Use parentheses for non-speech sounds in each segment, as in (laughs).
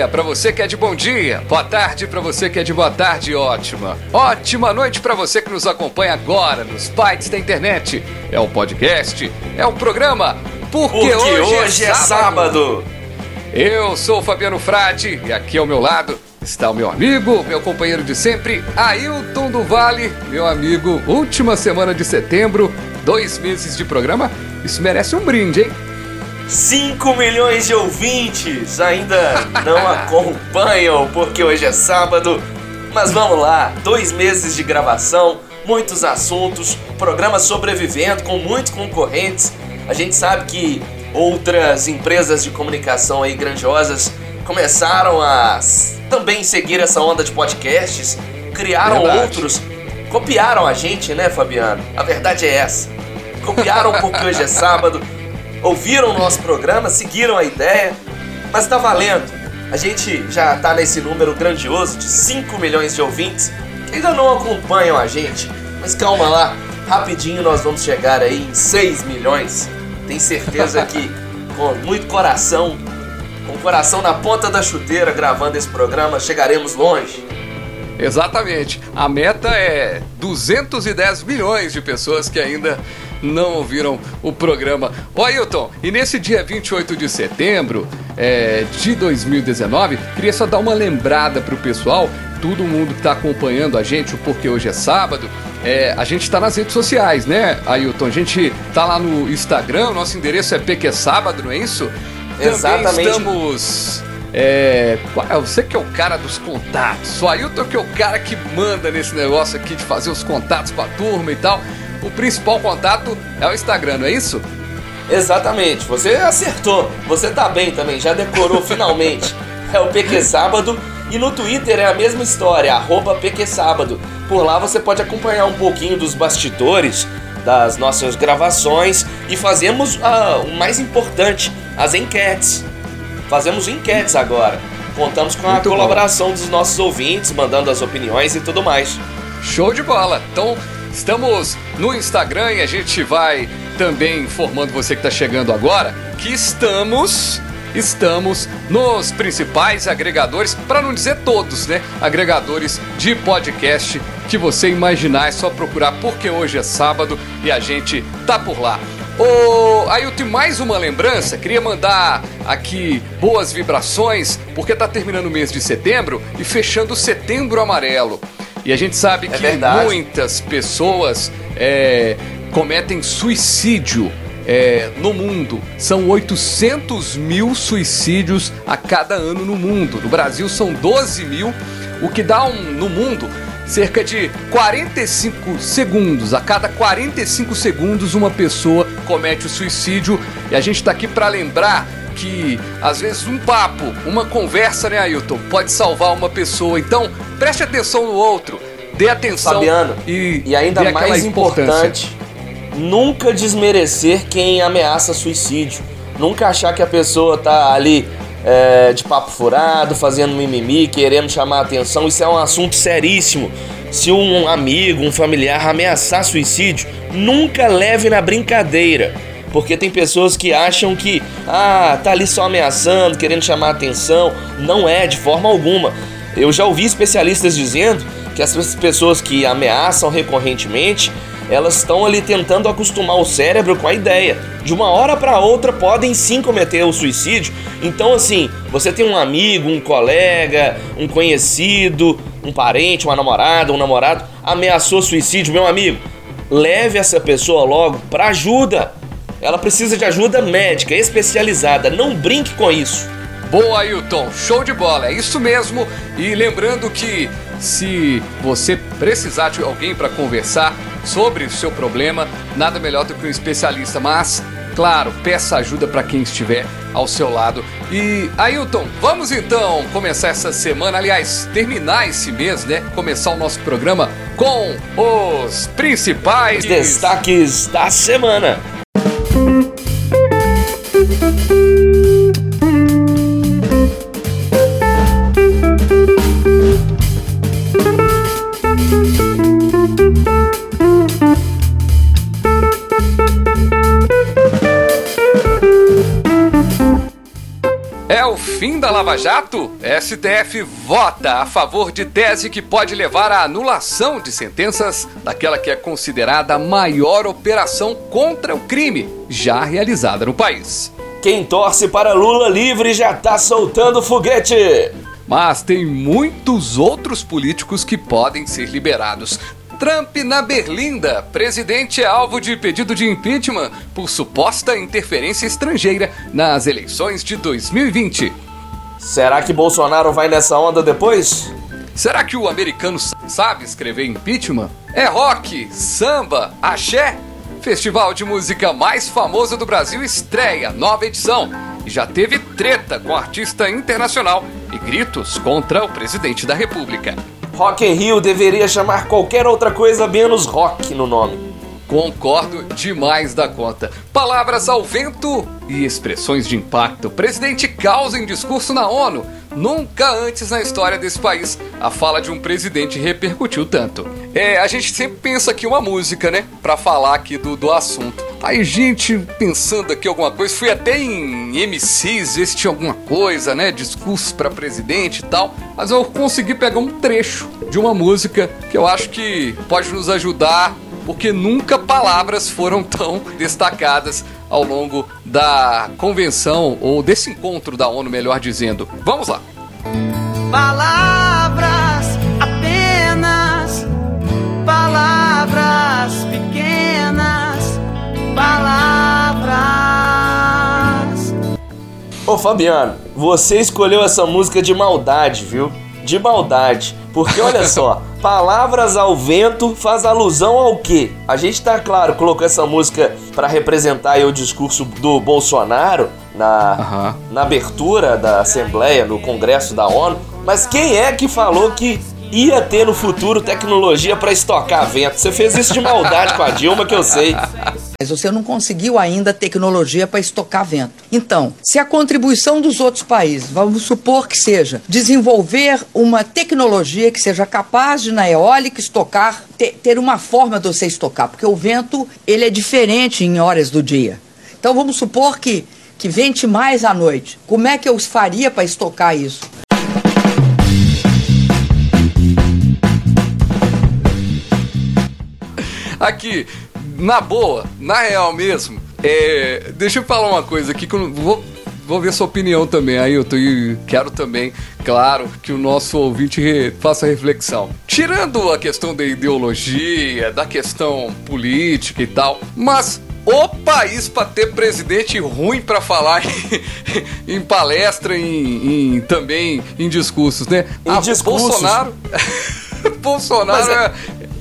Dia para você que é de bom dia, boa tarde para você que é de boa tarde, ótima. Ótima noite para você que nos acompanha agora nos bytes da internet. É o podcast, é o programa Porque, Porque hoje, hoje é sábado. Eu sou o Fabiano Frade e aqui ao meu lado está o meu amigo, meu companheiro de sempre, Ailton do Vale, meu amigo. Última semana de setembro, dois meses de programa. Isso merece um brinde, hein? 5 milhões de ouvintes ainda não (laughs) acompanham porque hoje é sábado. Mas vamos lá, dois meses de gravação, muitos assuntos, programa sobrevivendo com muitos concorrentes. A gente sabe que outras empresas de comunicação aí grandiosas começaram a também seguir essa onda de podcasts, criaram Verdade. outros, copiaram a gente, né, Fabiano? A verdade é essa. Copiaram porque hoje é sábado, ouviram o nosso programa, seguiram a ideia, mas tá valendo. A gente já tá nesse número grandioso de 5 milhões de ouvintes que ainda não acompanham a gente. Mas calma lá, rapidinho nós vamos chegar aí em 6 milhões. Tenho certeza que (laughs) com muito coração, com o coração na ponta da chuteira gravando esse programa, chegaremos longe. Exatamente. A meta é 210 milhões de pessoas que ainda não ouviram o programa. Ô Ailton, e nesse dia 28 de setembro é, de 2019, queria só dar uma lembrada pro pessoal, todo mundo que tá acompanhando a gente, o Porque Hoje é Sábado, é, a gente tá nas redes sociais, né, Ailton? A gente tá lá no Instagram, nosso endereço é PQ Sábado, não é isso? Exatamente. Também estamos é, qual é? você que é o cara dos contatos. O Ailton que é o cara que manda nesse negócio aqui de fazer os contatos com a turma e tal. O principal contato é o Instagram, não é isso? Exatamente, você acertou. Você tá bem também, já decorou (laughs) finalmente. É o PQ Sábado. E no Twitter é a mesma história, arroba PQ Sábado. Por lá você pode acompanhar um pouquinho dos bastidores das nossas gravações e fazemos ah, o mais importante, as enquetes. Fazemos enquetes agora. Contamos com a Muito bom. colaboração dos nossos ouvintes, mandando as opiniões e tudo mais. Show de bola! Então, estamos no Instagram e a gente vai também informando você que está chegando agora que estamos estamos nos principais agregadores, para não dizer todos, né? Agregadores de podcast que você imaginar, é só procurar porque hoje é sábado e a gente tá por lá. Ô, Ailton, mais uma lembrança, queria mandar aqui boas vibrações, porque tá terminando o mês de setembro e fechando setembro amarelo. E a gente sabe É que verdade. muitas pessoas é, cometem suicídio é, no mundo. São 800 mil suicídios a cada ano no mundo. No Brasil são 12 mil, o que dá um, no mundo cerca de 45 segundos. A cada 45 segundos uma pessoa comete o suicídio. E a gente está aqui para lembrar que às vezes um papo, uma conversa, né, Ailton, pode salvar uma pessoa. Então, preste atenção no outro, dê atenção Fabiano, e, E ainda mais importante, nunca desmerecer quem ameaça suicídio. Nunca achar que a pessoa tá ali é, de papo furado, fazendo mimimi, querendo chamar atenção. Isso é um assunto seríssimo. Se um amigo, um familiar ameaçar suicídio, nunca leve na brincadeira. Porque tem pessoas que acham que, ah, tá ali só ameaçando, querendo chamar atenção. Não é, de forma alguma. Eu já ouvi especialistas dizendo que as pessoas que ameaçam recorrentemente, elas estão ali tentando acostumar o cérebro com a ideia. De uma hora para outra podem sim cometer o suicídio. Então assim, você tem um amigo, um colega, um conhecido, um parente, uma namorada, um namorado ameaçou suicídio, meu amigo, leve essa pessoa logo para ajuda. Ela precisa de ajuda médica especializada. Não brinque com isso. Boa, Ailton, show de bola, é isso mesmo. E lembrando que se você precisar de alguém para conversar sobre o seu problema, nada melhor do que um especialista. Mas claro, peça ajuda para quem estiver ao seu lado. E Ailton, vamos então começar essa semana, aliás, terminar esse mês, né? Começar o nosso programa com os principais destaques da semana. Fim da Lava Jato, STF vota a favor de tese que pode levar à anulação de sentenças daquela que é considerada a maior operação contra o crime já realizada no país. Quem torce para Lula livre já tá soltando foguete. Mas tem muitos outros políticos que podem ser liberados. Trump na Berlinda. Presidente é alvo de pedido de impeachment por suposta interferência estrangeira nas eleições de 2020. Será que Bolsonaro vai nessa onda depois? Será que o americano sabe escrever impeachment? É rock, samba, axé? Festival de música mais famoso do Brasil estreia nova edição e já teve treta com artista internacional e gritos contra o presidente da República. Rock in Rio deveria chamar qualquer outra coisa menos rock no nome. Concordo demais da conta. Palavras ao vento e expressões de impacto. Presidente causa em discurso na ONU. Nunca antes na história desse país a fala de um presidente repercutiu tanto. É, a gente sempre pensa aqui uma música, né? Pra falar aqui do, do assunto. Aí, gente, pensando aqui alguma coisa, fui até em MCs ver se tinha alguma coisa, né? Discurso para presidente e tal. Mas eu consegui pegar um trecho de uma música que eu acho que pode nos ajudar porque nunca palavras foram tão destacadas ao longo da convenção ou desse encontro da ONU, melhor dizendo. Vamos lá. Palavras apenas, palavras pequenas, palavras. Ô Fabiano, você escolheu essa música de maldade, viu? De maldade. Porque olha só, (laughs) Palavras ao Vento faz alusão ao quê? A gente tá, claro, colocou essa música para representar o discurso do Bolsonaro na, uhum. na abertura da Assembleia, no Congresso da ONU. Mas quem é que falou que ia ter no futuro tecnologia para estocar vento? Você fez isso de maldade com a Dilma, que eu sei. Mas você não conseguiu ainda tecnologia para estocar vento. Então, se a contribuição dos outros países, vamos supor que seja desenvolver uma tecnologia que seja capaz de na eólica estocar, ter, ter uma forma de você estocar, porque o vento ele é diferente em horas do dia. Então vamos supor que que vente mais à noite. Como é que eu faria para estocar isso? Aqui, na boa, na real mesmo, é, deixa eu falar uma coisa aqui que eu vou, vou ver sua opinião também, Ailton, e quero também, claro, que o nosso ouvinte re, faça reflexão. Tirando a questão da ideologia, da questão política e tal, mas o país para ter presidente ruim para falar (laughs) em, em palestra, em, em, também em discursos, né? Em ah, discursos. Bolsonaro. (laughs) Bolsonaro é,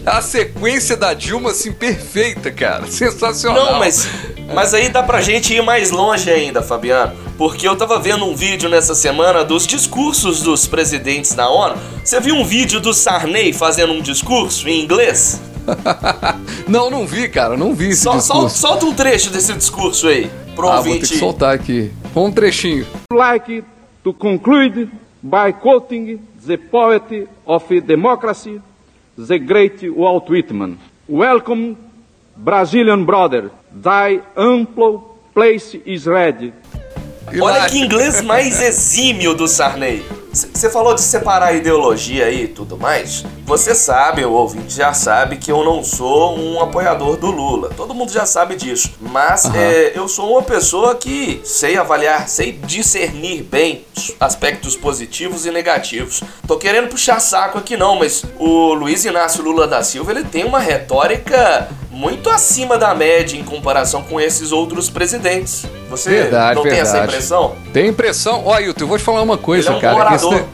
a sequência da Dilma, assim, perfeita, cara. Sensacional. Não, mas, mas aí dá pra gente ir mais longe ainda, Fabiano. Porque eu tava vendo um vídeo nessa semana dos discursos dos presidentes da ONU. Você viu um vídeo do Sarney fazendo um discurso em inglês? (laughs) não, não vi, cara, não vi esse Sol, discurso. solta um trecho desse discurso aí, pro ah, ouvinte. Vou ter que soltar aqui. Um trechinho. Like to conclude by quoting the poet of democracy the great Walt Whitman. Welcome, Brazilian brother. Thy ample place is ready. Olha que inglês mais exímio do Sarney. Você falou de separar a ideologia aí e tudo mais. Você sabe, o ouvinte já sabe que eu não sou um apoiador do Lula. Todo mundo já sabe disso. Mas uhum. é, eu sou uma pessoa que sei avaliar, sei discernir bem aspectos positivos e negativos. Tô querendo puxar saco aqui não, mas o Luiz Inácio Lula da Silva ele tem uma retórica muito acima da média em comparação com esses outros presidentes. Você verdade, não verdade. tem essa impressão? Tem impressão. Ó, Ailton, eu vou te falar uma coisa, é um cara. Esse,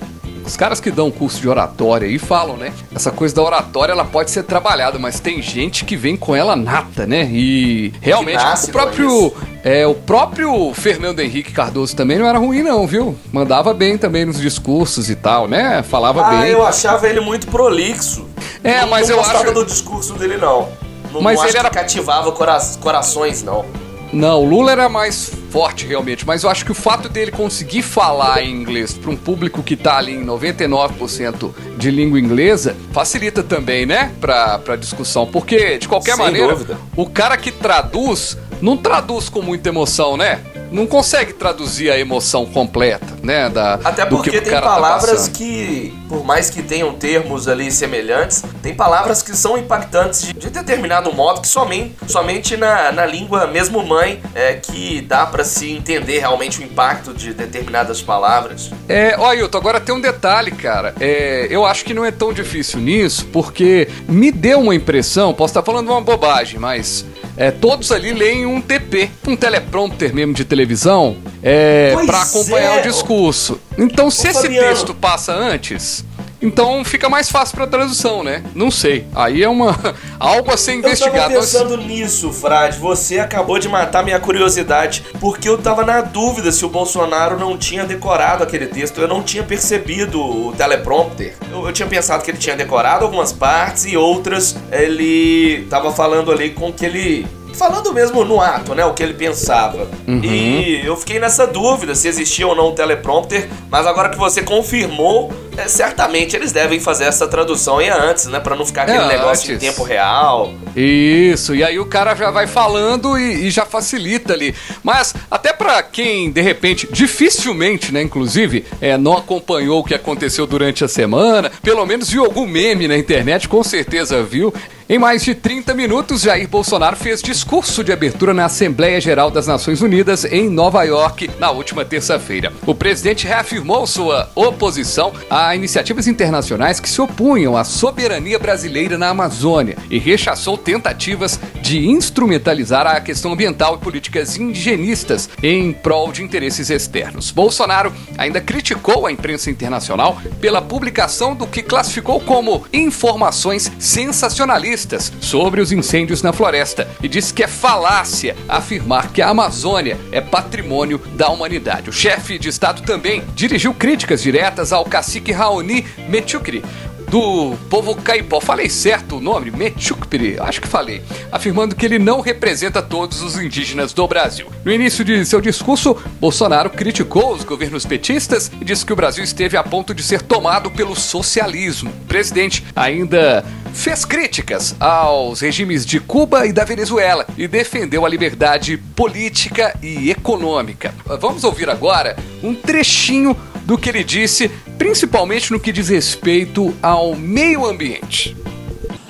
os caras que dão curso de oratória aí falam, né? Essa coisa da oratória ela pode ser trabalhada, mas tem gente que vem com ela nata, né? E realmente o próprio é, o próprio Fernando Henrique Cardoso também não era ruim não, viu? Mandava bem também nos discursos e tal, né? Falava Ah, bem. eu achava ele muito prolixo. É, não, mas não eu acho- do discurso dele, não. Não, Mas não ele era- cativava cora- corações, não. Não, o Lula era mais forte realmente, mas eu acho que o fato dele conseguir falar em inglês para um público que tá ali em 99% de língua inglesa facilita também, né, pra, pra discussão. Porque, de qualquer Sem maneira, dúvida. o cara que traduz não traduz com muita emoção, né? Não consegue traduzir a emoção completa, né? Da, Até porque que tem tá palavras passando. que, por mais que tenham termos ali semelhantes, tem palavras que são impactantes de, de determinado modo que somente, somente na, na língua mesmo mãe é que dá pra se entender realmente o impacto de determinadas palavras. É, ó, Ailton, agora tem um detalhe, cara. É, eu acho que não é tão difícil nisso, porque me deu uma impressão, posso estar falando uma bobagem, mas é, todos ali leem um TP, um teleprompter mesmo de televisão, é, para acompanhar é, o discurso. Então, se Ô, esse Fabiano. texto passa antes. Então fica mais fácil pra tradução, né? Não sei. Aí é uma (laughs) algo a ser Eu tava investigado. mas- pensando nisso, Frade. Você acabou de matar minha curiosidade, porque eu tava na dúvida se o Bolsonaro não tinha decorado aquele texto. Eu não tinha percebido o teleprompter. Eu, eu tinha pensado que ele tinha decorado algumas partes e outras ele tava falando ali com que ele. Falando mesmo no ato, né? O que ele pensava. E eu fiquei nessa dúvida se existia ou não o teleprompter, mas agora que você confirmou, é, certamente eles devem fazer essa tradução aí antes, né? Pra não ficar aquele É, negócio em tempo real. Isso, e aí o cara já vai falando e, e já facilita ali. Mas até pra quem, de repente, dificilmente, né, inclusive, é, não acompanhou o que aconteceu durante a semana, pelo menos viu algum meme na internet, com certeza viu. Em mais de 30 minutos, Jair Bolsonaro fez discurso de abertura na Assembleia Geral das Nações Unidas em Nova York na última terça-feira. O presidente reafirmou sua oposição a iniciativas internacionais que se opunham à soberania brasileira na Amazônia e rechaçou tentativas de instrumentalizar a questão ambiental e políticas indigenistas em prol de interesses externos. Bolsonaro ainda criticou a imprensa internacional pela publicação do que classificou como informações sensacionalistas sobre os incêndios na floresta e disse que é falácia afirmar que a Amazônia é patrimônio da humanidade. O chefe de Estado também dirigiu críticas diretas ao cacique Raoni Mechukri, do povo caipó. Falei certo o nome? Mechukpiri, acho que falei. Afirmando que ele não representa todos os indígenas do Brasil. No início de seu discurso, Bolsonaro criticou os governos petistas e disse que o Brasil esteve a ponto de ser tomado pelo socialismo. O presidente ainda fez críticas aos regimes de Cuba e da Venezuela e defendeu a liberdade política e econômica. Vamos ouvir agora um trechinho do que ele disse, principalmente no que diz respeito ao meio ambiente.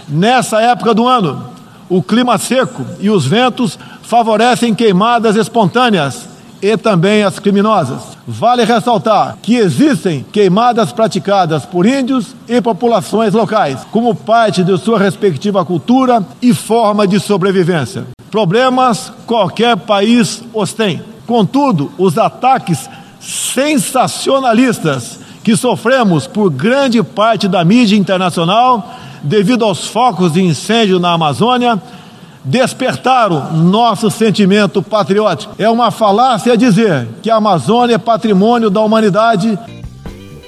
Nessa época do ano, o clima seco e os ventos favorecem queimadas espontâneas e também as criminosas. Vale ressaltar que existem queimadas praticadas por índios e populações locais, como parte de sua respectiva cultura e forma de sobrevivência. Problemas qualquer país os tem. Contudo, os ataques sensacionalistas que sofremos por grande parte da mídia internacional devido aos focos de incêndio na Amazônia despertaram nosso sentimento patriótico. É uma falácia dizer que a Amazônia é patrimônio da humanidade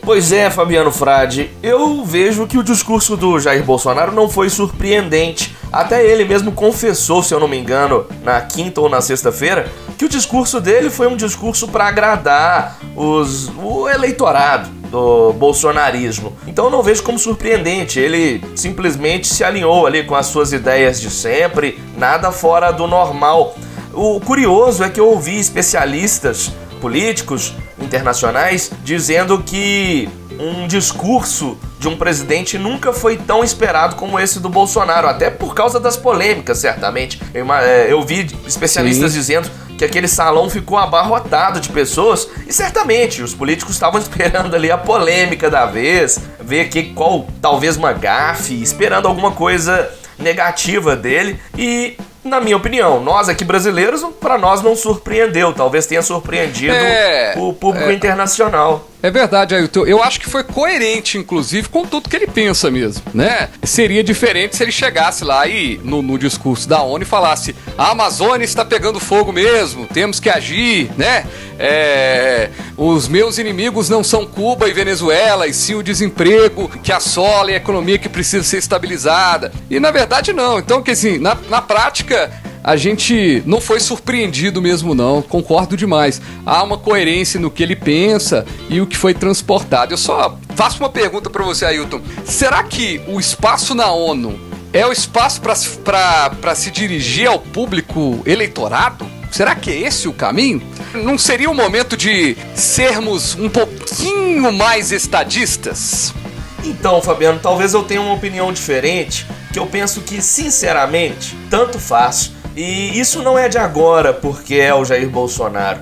Pois é, Fabiano Frade, eu vejo que o discurso do Jair Bolsonaro não foi surpreendente. Até ele mesmo confessou, se eu não me engano, na quinta ou na sexta-feira, que o discurso dele foi um discurso para agradar os, o eleitorado do bolsonarismo. Então não vejo como surpreendente. Ele simplesmente se alinhou ali com as suas ideias de sempre, nada fora do normal. O curioso é que eu ouvi especialistas políticos internacionais dizendo que um discurso de um presidente nunca foi tão esperado como esse do Bolsonaro, até por causa das polêmicas, certamente. Eu, é, eu vi especialistas Sim. dizendo que aquele salão ficou abarrotado de pessoas e certamente os políticos estavam (laughs) esperando ali a polêmica da vez, ver que qual talvez uma gafe, esperando alguma coisa negativa dele e na minha opinião, nós aqui brasileiros, para nós não surpreendeu, talvez tenha surpreendido É, o público é. internacional. É verdade, Ailton. Eu acho que foi coerente, inclusive, com tudo que ele pensa mesmo, né? Seria diferente se ele chegasse lá e, no, no discurso da ONU, falasse: a Amazônia está pegando fogo mesmo, temos que agir, né? É, os meus inimigos não são Cuba e Venezuela, e sim o desemprego que assola e a economia que precisa ser estabilizada. E na verdade, não. Então, que assim, na, na prática, a gente não foi surpreendido mesmo, não. Concordo demais. Há uma coerência no que ele pensa e o que foi transportado. Eu só faço uma pergunta para você, Ailton. Será que o espaço na ONU é o espaço para se dirigir ao público eleitorado? Será que é esse o caminho? Não seria o momento de sermos um pouquinho mais estadistas? Então, Fabiano, talvez eu tenha uma opinião diferente, que eu penso que, sinceramente, tanto faz e isso não é de agora, porque é o Jair Bolsonaro.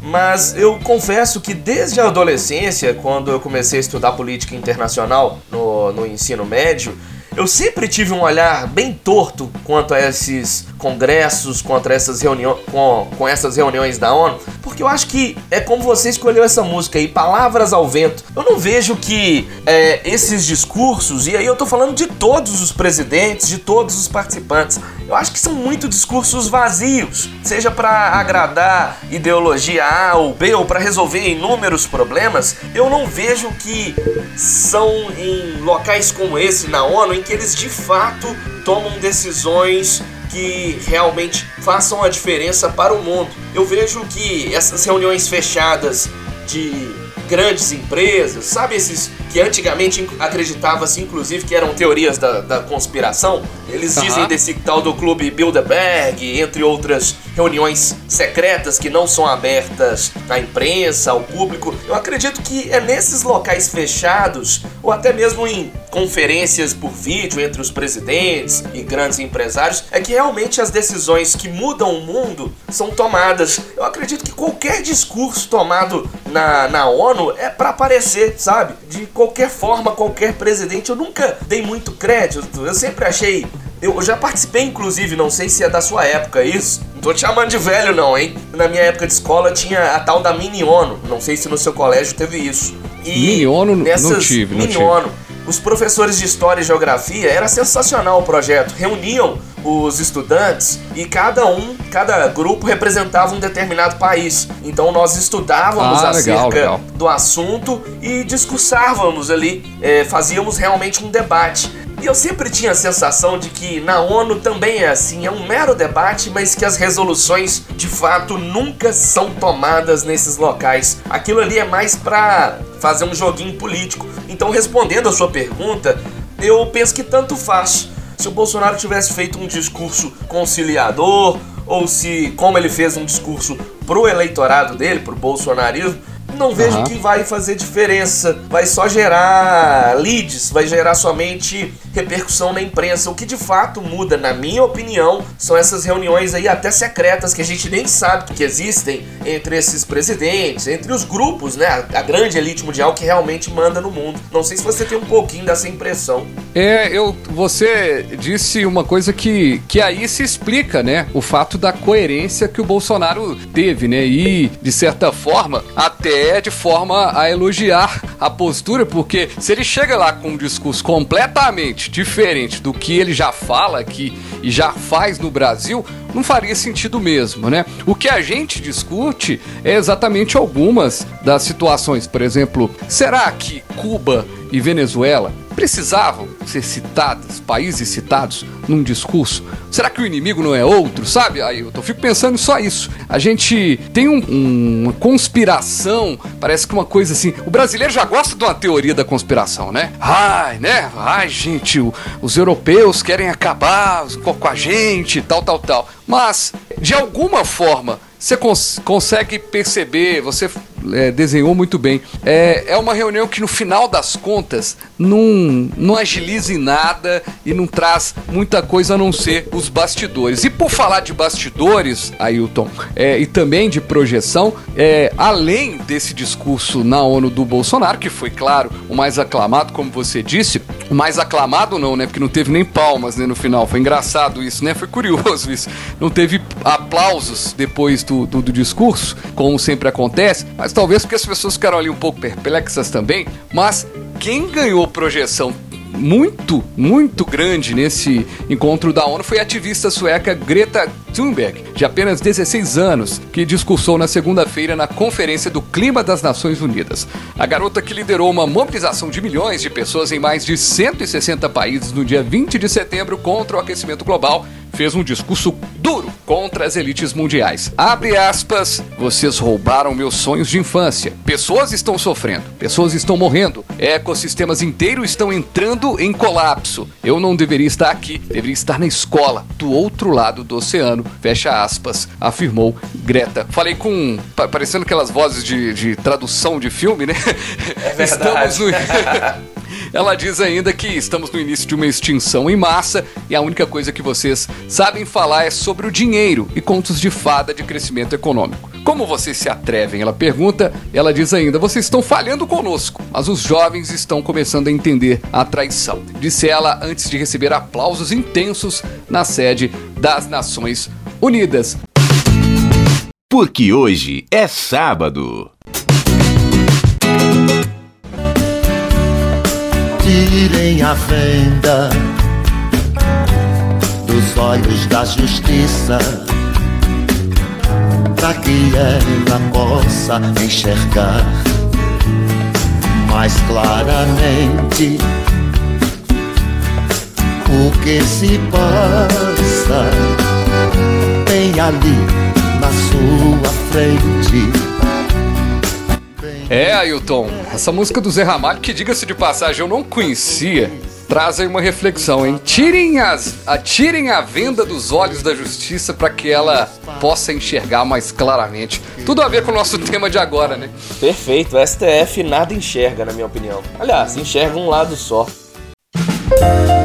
Mas eu confesso que desde a adolescência, quando eu comecei a estudar política internacional no, no ensino médio, eu sempre tive um olhar bem torto quanto a esses congressos, quanto a essas reuniões, com, com essas reuniões da ONU, porque eu acho que é como você escolheu essa música aí, Palavras ao Vento. Eu não vejo que é, esses discursos, e aí eu tô falando de todos os presidentes, de todos os participantes, eu acho que são muito discursos vazios, seja para agradar ideologia A ou B ou para resolver inúmeros problemas. Eu não vejo que são em locais como esse na ONU que eles de fato tomam decisões que realmente façam a diferença para o mundo. Eu vejo que essas reuniões fechadas de grandes empresas, sabe esses que antigamente acreditava-se inclusive que eram teorias da, da conspiração? Eles dizem desse tal do clube Bilderberg, entre outras reuniões secretas que não são abertas à imprensa, ao público. Eu acredito que é nesses locais fechados, ou até mesmo em conferências por vídeo entre os presidentes e grandes empresários, é que realmente as decisões que mudam o mundo são tomadas. Eu acredito que qualquer discurso tomado na, na ONU é para aparecer, sabe? De qualquer forma, qualquer presidente. Eu nunca dei muito crédito, eu sempre achei eu já participei, inclusive, não sei se é da sua época isso. Não tô te chamando de velho, não, hein? Na minha época de escola tinha a tal da Mini ONU. Não sei se no seu colégio teve isso. E Mini ONU não tive, não Mini tive. Os professores de História e Geografia, era sensacional o projeto. Reuniam os estudantes e cada um, cada grupo representava um determinado país. Então nós estudávamos ah, acerca legal, legal. do assunto e discursávamos ali, é, fazíamos realmente um debate. E eu sempre tinha a sensação de que na ONU também é assim, é um mero debate, mas que as resoluções de fato nunca são tomadas nesses locais. Aquilo ali é mais para fazer um joguinho político. Então, respondendo a sua pergunta, eu penso que tanto faz. Se o Bolsonaro tivesse feito um discurso conciliador, ou se, como ele fez um discurso pro eleitorado dele, pro bolsonarismo, não vejo uhum. que vai fazer diferença. Vai só gerar leads, vai gerar somente repercussão na imprensa. O que de fato muda, na minha opinião, são essas reuniões aí até secretas que a gente nem sabe que existem entre esses presidentes, entre os grupos, né? A, grande elite mundial que realmente manda no mundo. Não sei se você tem um pouquinho dessa impressão. É, eu, você disse uma coisa que, que aí se explica, né? O fato da coerência que o Bolsonaro teve, né? E, de certa forma, até de forma a elogiar a postura, porque se ele chega lá com um discurso completamente totalmente diferente do que ele já fala aqui e já faz no Brasil, não faria sentido mesmo, né? O que a gente discute é exatamente algumas das situações. Por exemplo, será que Cuba e Venezuela precisavam ser citados, países citados num discurso? Será que o inimigo não é outro, sabe, Ailton? Eu fico pensando só isso. A gente tem um, um, uma conspiração, parece que uma coisa assim. O brasileiro já gosta de uma teoria da conspiração, né? Ai, né? Ai, gente, o, os europeus querem acabar com, com a gente, tal, tal, tal. Mas, de alguma forma, você cons consegue perceber, você é, desenhou muito bem. É, é uma reunião que no final das contas não, não agiliza em nada e não traz muita coisa a não ser os bastidores. E por falar de bastidores, Ailton, é, e também de projeção, é, além desse discurso na ONU do Bolsonaro, que foi, claro, o mais aclamado, como você disse, o mais aclamado não, né? Porque não teve nem palmas né, no final. Foi engraçado isso, né? Foi curioso isso. Não teve aplausos depois do do, do, discurso, como sempre acontece, mas talvez porque as pessoas ficaram ali um pouco perplexas também, mas quem ganhou projeção muito, muito grande nesse encontro da ONU foi a ativista sueca Greta Thunberg, de apenas 16 anos, que discursou na segunda-feira na Conferência do Clima das Nações Unidas. A garota que liderou uma mobilização de milhões de pessoas em mais de 160 países no dia 20 de setembro contra o aquecimento global fez um discurso duro contra as elites mundiais. Abre aspas, vocês roubaram meus sonhos de infância. Pessoas estão sofrendo, pessoas estão morrendo, ecossistemas inteiros estão entrando em colapso. Eu não deveria estar aqui, deveria estar na escola, do outro lado do oceano. Fecha aspas, afirmou Greta. Falei com. parecendo aquelas vozes de, de tradução de filme, né? É (laughs) verdade. Estamos no. (laughs) Ela diz ainda que estamos no início de uma extinção em massa e a única coisa que vocês sabem falar é sobre o dinheiro e contos de fada de crescimento econômico. Como vocês se atrevem? Ela pergunta. Ela diz ainda: vocês estão falhando conosco, mas os jovens estão começando a entender a traição. Disse ela antes de receber aplausos intensos na sede das Nações Unidas. Porque hoje é sábado. Tirem a venda dos olhos da justiça, para que ela possa enxergar mais claramente o que se passa. Bem ali na sua frente é, Ailton, essa música do Zé Ramalho, que diga-se de passagem, eu não conhecia, traz aí uma reflexão, hein? Tirem, as, atirem a venda dos olhos da justiça para que ela possa enxergar mais claramente. Tudo a ver com o nosso tema de agora, né? Perfeito, o STF nada enxerga, na minha opinião. Aliás, enxerga um lado só. Na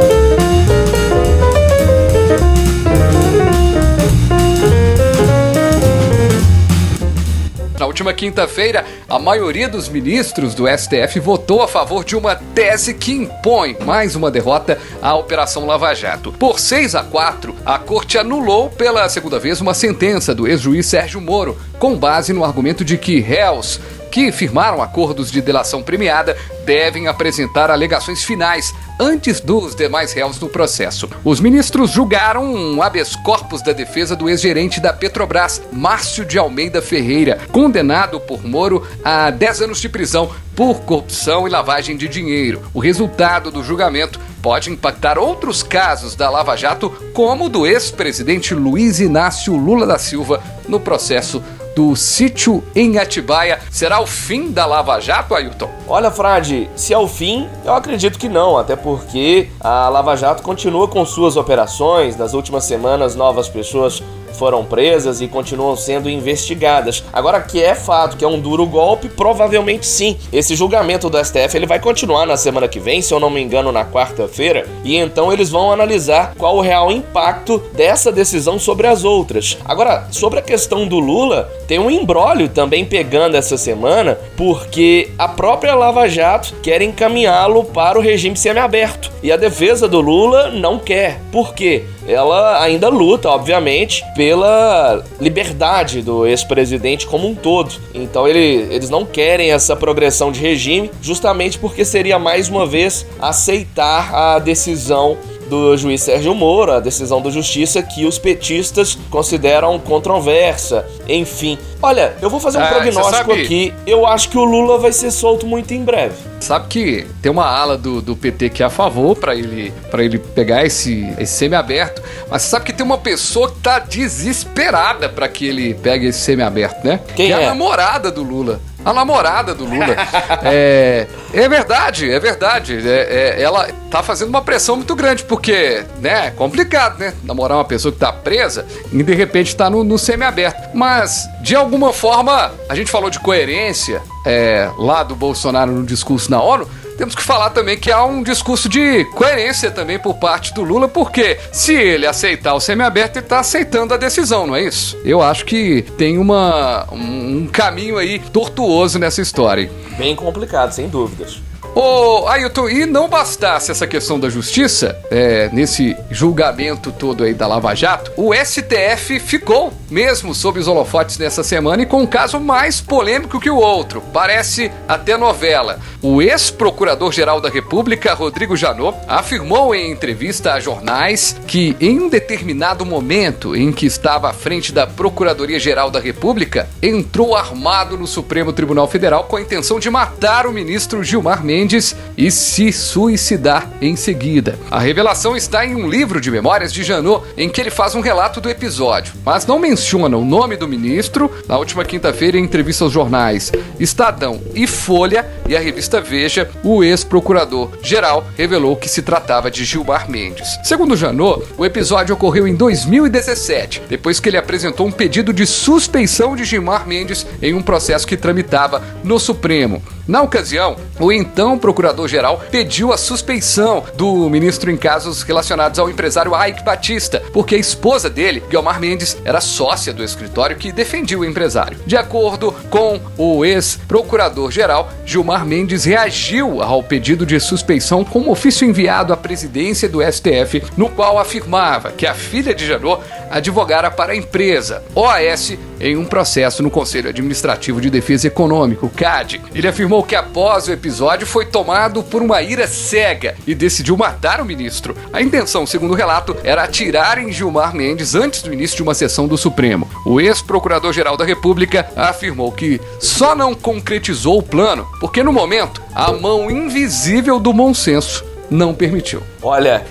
última quinta-feira, a maioria dos ministros do STF votou a favor de uma tese que impõe mais uma derrota à Operação Lava Jato. Por 6 a 4, a corte anulou pela segunda vez uma sentença do ex-juiz Sérgio Moro, com base no argumento de que réus que firmaram acordos de delação premiada devem apresentar alegações finais antes dos demais réus no processo. Os ministros julgaram um habeas corpus da defesa do ex-gerente da Petrobras, Márcio de Almeida Ferreira, condenado por Moro a 10 anos de prisão por corrupção e lavagem de dinheiro. O resultado do julgamento pode impactar outros casos da Lava Jato, como o do ex-presidente Luiz Inácio Lula da Silva no processo do sítio em Atibaia. Será o fim da Lava Jato, Ailton? Olha, Frade, se é o fim, eu acredito que não, até porque a Lava Jato continua com suas operações. Nas últimas semanas, novas pessoas foram presas e continuam sendo investigadas. Agora, que é fato que é um duro golpe, provavelmente sim. Esse julgamento do STF ele vai continuar na semana que vem, se eu não me engano, na quarta-feira, e então eles vão analisar qual o real impacto dessa decisão sobre as outras. Agora, sobre a questão do Lula, tem um embrólio também pegando essa semana, porque a própria Lava Jato quer encaminhá-lo para o regime semiaberto. E a defesa do Lula não quer. Por quê? Ela ainda luta, obviamente, pela liberdade do ex-presidente como um todo. Então ele, eles não querem essa progressão de regime, justamente porque seria mais uma vez aceitar a decisão do juiz Sérgio Moro, a decisão da justiça que os petistas consideram controversa. Enfim, olha, eu vou fazer um Ah, prognóstico aqui. Eu acho que o Lula vai ser solto muito em breve. Sabe que tem uma ala do, do PT que é a favor para ele para ele pegar esse, esse semi-aberto, mas sabe que tem uma pessoa que tá desesperada para que ele pegue esse semi-aberto, né? Quem que é é? a namorada do Lula. A namorada do Lula. (laughs) é, é verdade, é verdade. É- é- ela tá fazendo uma pressão muito grande, porque, né, é complicado, né? Namorar uma pessoa que tá presa e de repente tá no, no semi-aberto. Mas, de alguma forma, a gente falou de coerência é, lá do Bolsonaro no discurso na ONU. Temos que falar também que há um discurso de coerência também por parte do Lula, porque se ele aceitar o semiaberto, ele está aceitando a decisão, não é isso? Eu acho que tem uma, um caminho aí tortuoso nessa história. Bem complicado, sem dúvidas. Ô, Ailton, e não bastasse essa questão da justiça, é, nesse julgamento todo aí da Lava Jato, o STF ficou mesmo sob os holofotes nessa semana e com um caso mais polêmico que o outro. Parece até novela. O ex-procurador-geral da República, Rodrigo Janot, afirmou em entrevista a jornais que em um determinado momento em que estava à frente da Procuradoria-Geral da República, entrou armado no Supremo Tribunal Federal com a intenção de matar o ministro Gilmar Mendes e se suicidar em seguida. A revelação está em um livro de memórias de Janot em que ele faz um relato do episódio, mas não menciona o nome do ministro. Na última quinta-feira, em entrevista aos jornais Estadão e Folha e a revista Veja, o ex-procurador-geral revelou que se tratava de Gilmar Mendes. Segundo Janot, o episódio ocorreu em 2017, depois que ele apresentou um pedido de suspeição de Gilmar Mendes em um processo que tramitava no Supremo. Na ocasião, o então procurador-geral pediu a suspeição do ministro em casos relacionados ao empresário Ike Batista, porque a esposa dele, Guilmar Mendes, era sócia do escritório que defendia o empresário. De acordo com o ex-procurador-geral, Gilmar Mendes reagiu ao pedido de suspeição com um ofício enviado à presidência do STF, no qual afirmava que a filha de Janot advogara para a empresa OAS em um processo no Conselho Administrativo de Defesa Econômica, CAD. Ele afirmou que após o episódio foi tomado por uma ira cega e decidiu matar o ministro. A intenção, segundo o relato, era atirar em Gilmar Mendes antes do início de uma sessão do Supremo. O ex-procurador-geral da República afirmou que só não concretizou o plano porque no momento a mão invisível do bom senso não permitiu. Olha,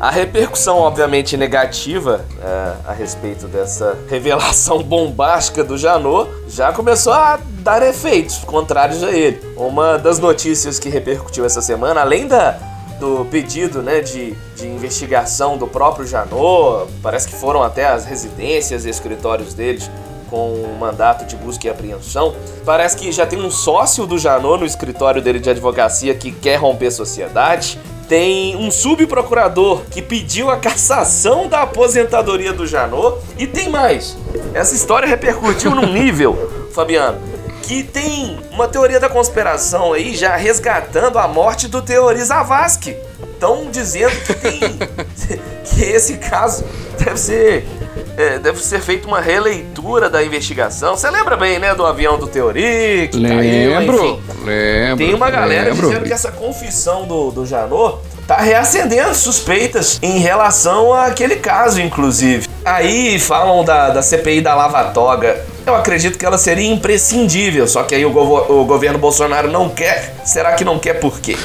a repercussão, obviamente, negativa é, a respeito dessa revelação (laughs) bombástica do Janot já começou a dar efeitos contrários a ele. Uma das notícias que repercutiu essa semana, além da, do pedido né, de, de investigação do próprio Janot, parece que foram até as residências e escritórios deles com um mandato de busca e apreensão. Parece que já tem um sócio do Janot no escritório dele de advocacia que quer romper sociedade. Tem um subprocurador que pediu a cassação da aposentadoria do Janot. E tem mais. Essa história repercutiu num (laughs) nível, Fabiano, que tem uma teoria da conspiração aí já resgatando a morte do Teori Zavascki. Estão dizendo que tem. (laughs) (laughs) que esse caso deve ser. É, deve ser feita uma releitura da investigação. Você lembra bem, né, do avião do Teori? Que caiu, Lembro, enfim. lembro. Tem uma galera lembro. dizendo que essa confissão do, do Janot tá reacendendo suspeitas em relação àquele caso, inclusive. Aí falam da, da CPI da Lava Toga. Eu acredito que ela seria imprescindível, só que aí o, govo- o governo Bolsonaro não quer. Será que não quer por quê?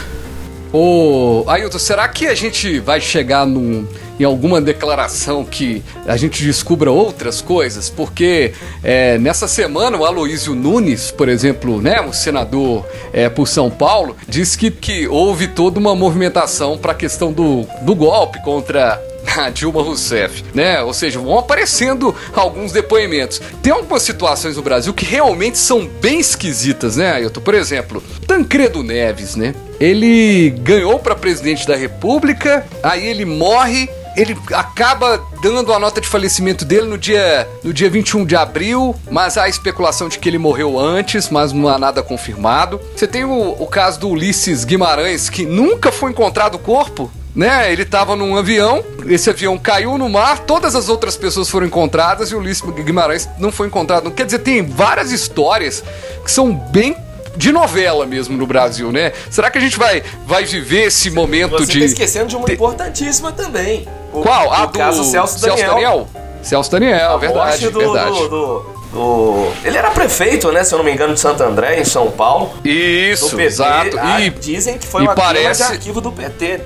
Ô, Ailton, será que a gente vai chegar num, em alguma declaração que a gente descubra outras coisas? Porque é, nessa semana o Aloísio Nunes, por exemplo, né, o senador é, por São Paulo, disse que, que houve toda uma movimentação para a questão do, do golpe contra (laughs) a Dilma Rousseff, né? Ou seja, vão aparecendo alguns depoimentos. Tem algumas situações no Brasil que realmente são bem esquisitas, né, Ailton? Por exemplo, Tancredo Neves, né? Ele ganhou para presidente da República, aí ele morre, ele acaba dando a nota de falecimento dele no dia, no dia 21 de abril, mas há a especulação de que ele morreu antes, mas não há nada confirmado. Você tem o, o caso do Ulisses Guimarães, que nunca foi encontrado o corpo, né? Ele tava num avião, esse avião caiu no mar, todas as outras pessoas foram encontradas e o Ulisses Guimarães não foi encontrado. Quer dizer, tem várias histórias que são bem de novela mesmo no Brasil, né? Será que a gente vai, vai viver esse momento Você de. tá esquecendo de uma importantíssima também. O, Qual? O A do caso Celso Daniel. Celso Daniel, A verdade, do, verdade. do- do- do- Ele era prefeito, né? Se eu não me engano, de Santo André, em São Paulo. Isso, do PT. exato. Ah, E dizem que foi e uma parece- de arquivo do PT.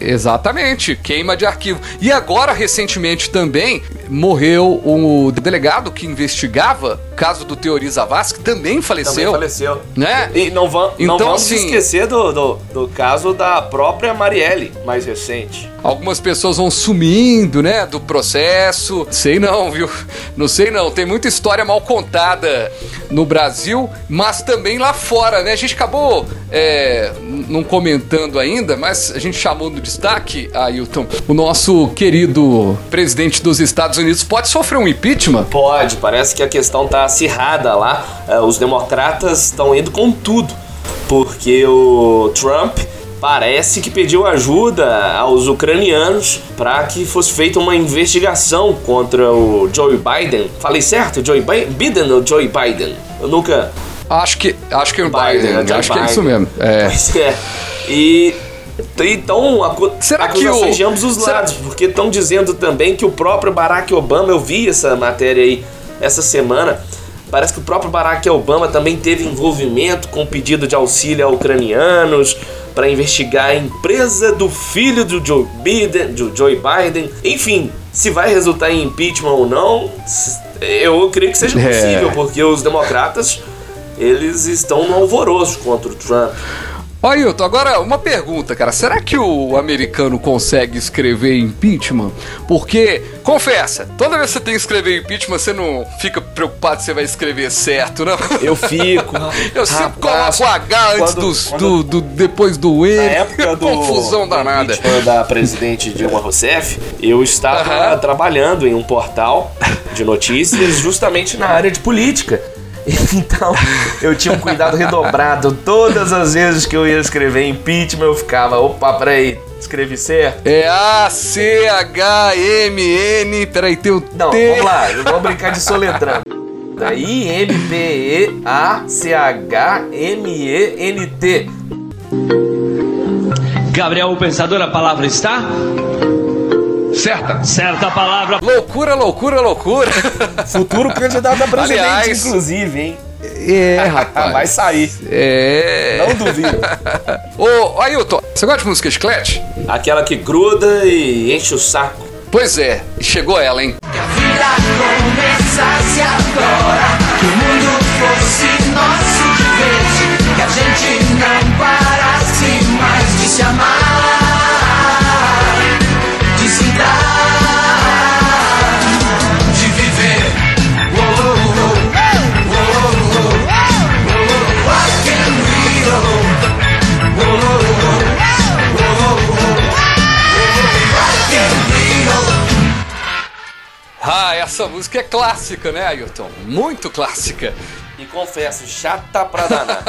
Exatamente, queima de arquivo. E agora, recentemente também, morreu o delegado que investigava o caso do Teori Zavascki, também faleceu. Também faleceu. Né? E não, não Então, vamos assim- esquecer do, do, do caso da própria Marielle, mais recente. Algumas pessoas vão sumindo, né, do processo. Sei não, viu? Não sei não. Tem muita história mal contada no Brasil, mas também lá fora, né? A gente acabou é, não comentando ainda, mas a gente chamou no destaque, Ailton, o nosso querido presidente dos Estados Unidos pode sofrer um impeachment? Pode, parece que a questão tá acirrada lá. eh, os democratas estão indo com tudo porque o Trump parece que pediu ajuda aos ucranianos para que fosse feita uma investigação contra o Joe Biden. Falei certo? Joe Bi- Biden ou Joe Biden? Eu nunca. Acho que, acho que é o Biden, Biden, acho que é Biden. isso mesmo. É. Pois é. E. Então, acu Será que o- de ambos os será- lados, porque estão dizendo também que o próprio Barack Obama, eu vi essa matéria aí essa semana, parece que o próprio Barack Obama também teve envolvimento com o pedido de auxílio a ucranianos para investigar a empresa do filho do Joe Biden, do Joe Biden. Enfim, se vai resultar em impeachment ou não, eu creio que seja É. possível, porque os democratas eles estão no alvoroço contra o Trump. Ó, Ailton, agora uma pergunta, cara. Será que o americano consegue escrever impeachment? Porque, confessa, toda vez que você tem que escrever impeachment, você não fica preocupado se você vai escrever certo, não? Eu fico. (laughs) Eu sempre coloco H antes quando- dos, quando- do, do- depois do E. Na época (laughs) do Confusão danada. impeachment da presidente Dilma Rousseff, eu estava Aham. trabalhando em um portal de notícias justamente na área de política. (laughs) Então, eu tinha um cuidado redobrado. Todas as vezes que eu ia escrever impeachment, eu ficava, opa, peraí, escrevi certo? É A-C-H-M-N. Peraí, tem o Não, T. vamos lá, vamos brincar de soletrando. Daí, M-P-E-A-C-H-M-E-N-T. Gabriel, o pensador, a palavra está? Certa. Certa a palavra. Loucura, loucura, loucura. (laughs) Futuro candidato a presidente, Aliás- inclusive, hein? É, (laughs) rapaz. Vai sair. É. Não duvido. (laughs) Ô, Ailton, você gosta de música chiclete? Aquela que gruda e enche o saco. Pois é, chegou ela, hein? vida começasse agora Que o mundo fosse nosso de vez Que a gente não parasse mais de se amar Ah, essa música é clássica, né, Ailton? Muito clássica. E confesso, chata pra danar.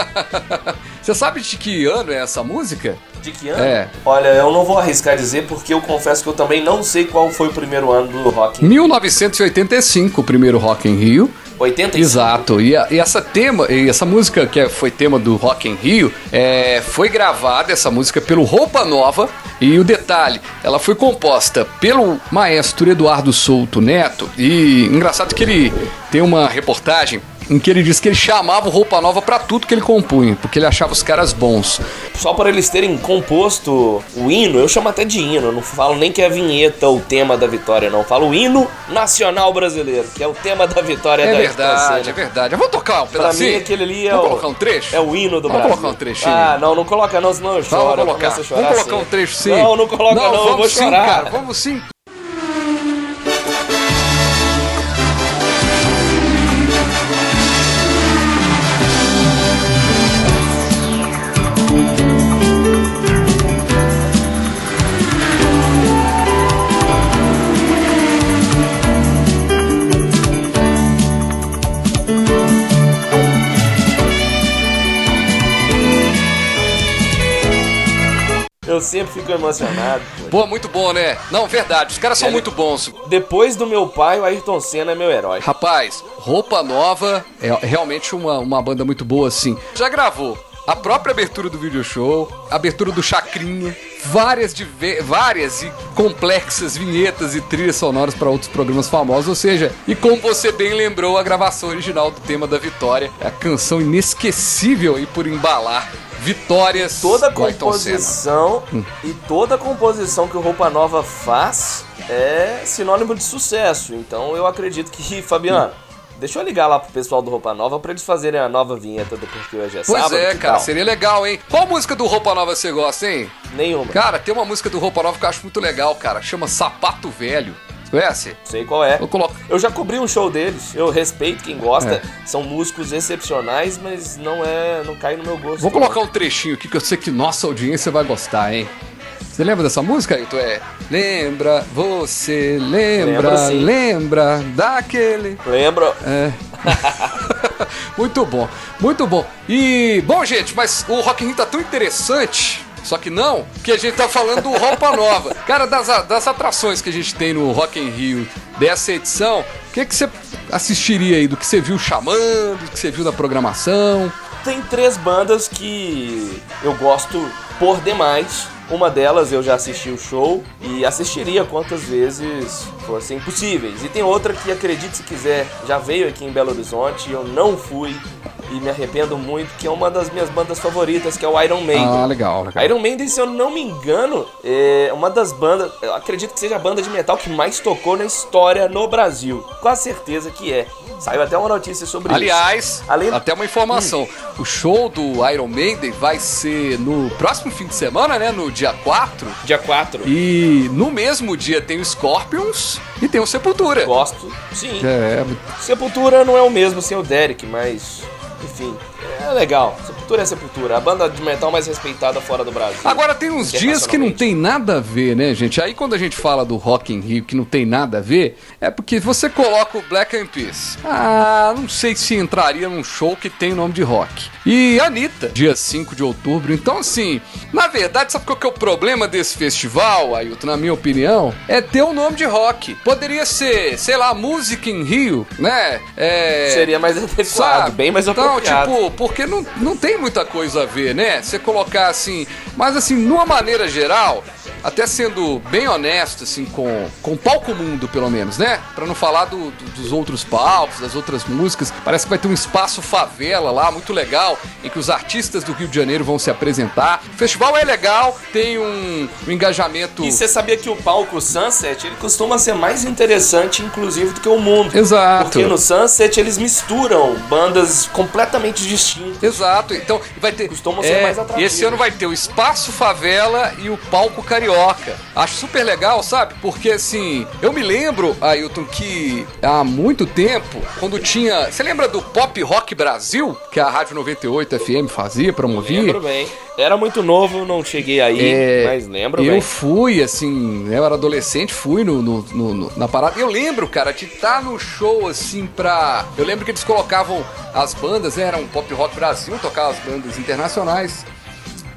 (laughs) Você sabe de que ano é essa música? De que ano? É. Olha, eu não vou arriscar dizer porque eu confesso que eu também não sei qual foi o primeiro ano do rock. 1985, o primeiro Rock in Rio. 85. Exato. E, a- e essa tema, e essa música que é- foi tema do Rock in Rio, é, foi gravada essa música pelo Roupa Nova. E o detalhe, ela foi composta pelo maestro Eduardo Souto Neto. E engraçado que ele tem uma reportagem em que ele diz que ele chamava Roupa Nova pra tudo que ele compunha, porque ele achava os caras bons. Só para eles terem composto o hino, eu chamo até de hino, eu não falo nem que é a vinheta ou o tema da vitória, não. Eu falo o hino nacional brasileiro, que é o tema da vitória É da verdade, é verdade. Eu vou tocar um Pra pedacinho. mim, aquele ali é Vamos o, colocar um trecho? é o hino do Vamos Brasil. colocar um trechinho. Ah, não, não coloca não, senão eu choro. Vamos eu colocar. chorar Vamos colocar assim. um trecho sim. Não, não coloca não, eu vamos vou sim, chorar. cara. Vamos sim. Eu sempre fico emocionado. pô. Pô, muito bom, né? Não, verdade. Os caras são muito bons. Depois do meu pai, o Ayrton Senna é meu herói. Rapaz, Roupa Nova é realmente uma, uma banda muito boa, assim. Já gravou a própria abertura do video show, a abertura do Chacrinha, várias, várias e complexas vinhetas e trilhas sonoras para outros programas famosos. Ou seja, e como você bem lembrou, a gravação original do tema da Vitória, é a canção inesquecível aí por embalar vitórias Toda composição e toda composição que o Roupa Nova faz é sinônimo de sucesso. Então eu acredito que, Fabiano, deixa eu ligar lá pro pessoal do Roupa Nova pra eles fazerem a nova vinheta do Porque Hoje é Pois Sábado. é, que cara, tal? seria legal, hein? Qual música do Roupa Nova você gosta, hein? Nenhuma. Cara, tem uma música do Roupa Nova que eu acho muito legal, cara. Chama Sapato Velho. Você conhece? Sei qual é. Eu já cobri um show deles. Eu respeito quem gosta. É. São músicos excepcionais, mas não é, não cai no meu gosto. Vou colocar um trechinho aqui que eu sei que nossa audiência vai gostar, hein? Você lembra dessa música, Ayrton? É. Lembra, você lembra, Lembro, sim. lembra daquele. Lembro. É. (laughs) muito bom, muito bom. E, bom, gente, mas o Rock in Rio tá tão interessante. Só que não, que a gente tá falando do Roupa (laughs) Nova. Cara, das, das atrações que a gente tem no Rock in Rio dessa edição, o que, que você assistiria aí? Do que você viu chamando, do que você viu na programação? Tem três bandas que eu gosto por demais. Uma delas eu já assisti o show e assistiria quantas vezes fossem possíveis. E tem outra que, acredite se quiser, já veio aqui em Belo Horizonte e eu não fui e me arrependo muito, que é uma das minhas bandas favoritas, que é o Iron Maiden. Ah, legal, legal. Iron Maiden, se eu não me engano, é uma das bandas, eu acredito que seja a banda de metal que mais tocou na história no Brasil. Quase certeza que é. Saiu até uma notícia sobre Aliás, isso. Além até uma informação: o show do Iron Maiden vai ser no próximo fim de semana, né? No dia 4. Dia 4. E no mesmo dia tem o Scorpions e tem o Sepultura. Gosto, sim. É, Sepultura não é o mesmo sem o Derek, mas enfim, é legal. Sepultura é Sepultura, a banda de metal mais respeitada fora do Brasil. Agora tem uns dias que não tem nada a ver, né, gente? Aí quando a gente fala do Rock in Rio que não tem nada a ver, é porque você coloca o Black Eyed Peas. Ah, não sei se entraria num show que tem o nome de rock. E Anitta, dia 5 de outubro. Então, assim, na verdade, sabe qual que é o problema desse festival, Ailton, na minha opinião? É ter o nome de rock. Poderia ser, sei lá, Música em Rio, né? É... Seria mais adequado, Sabe? bem mais Então, apropriado. tipo, porque não, não tem muita coisa a ver, né? Você colocar assim. Mas assim, numa maneira geral, até sendo bem honesto, assim, com, com o palco mundo, pelo menos, né? Pra não falar do- do- dos outros palcos, das outras músicas. Parece que vai ter um espaço favela lá, muito legal, em que os artistas do Rio de Janeiro vão se apresentar. O festival é legal, tem um, um engajamento. E você sabia que o palco Sunset, ele costuma ser mais interessante, inclusive, do que o mundo. Exato. Porque no Sunset eles misturam bandas completamente distintas. Exato, então vai ter. Costumam ser mais E atrativos. esse ano vai ter o Espaço Favela e o Palco Carioca. Acho super legal, sabe? Porque assim, eu me lembro, Ailton, que há muito tempo, quando tinha. Você lembra do Pop Rock Brasil? Que a Rádio 98 FM fazia, promovia? Lembro bem. Era muito novo, não cheguei aí, É, mas lembro eu bem. fui, assim, eu era adolescente, fui no, no- no- na parada. Eu lembro, cara, de estar no show, assim, pra. Eu lembro que eles colocavam as bandas, né, era um pop rock Brasil, tocava as bandas internacionais.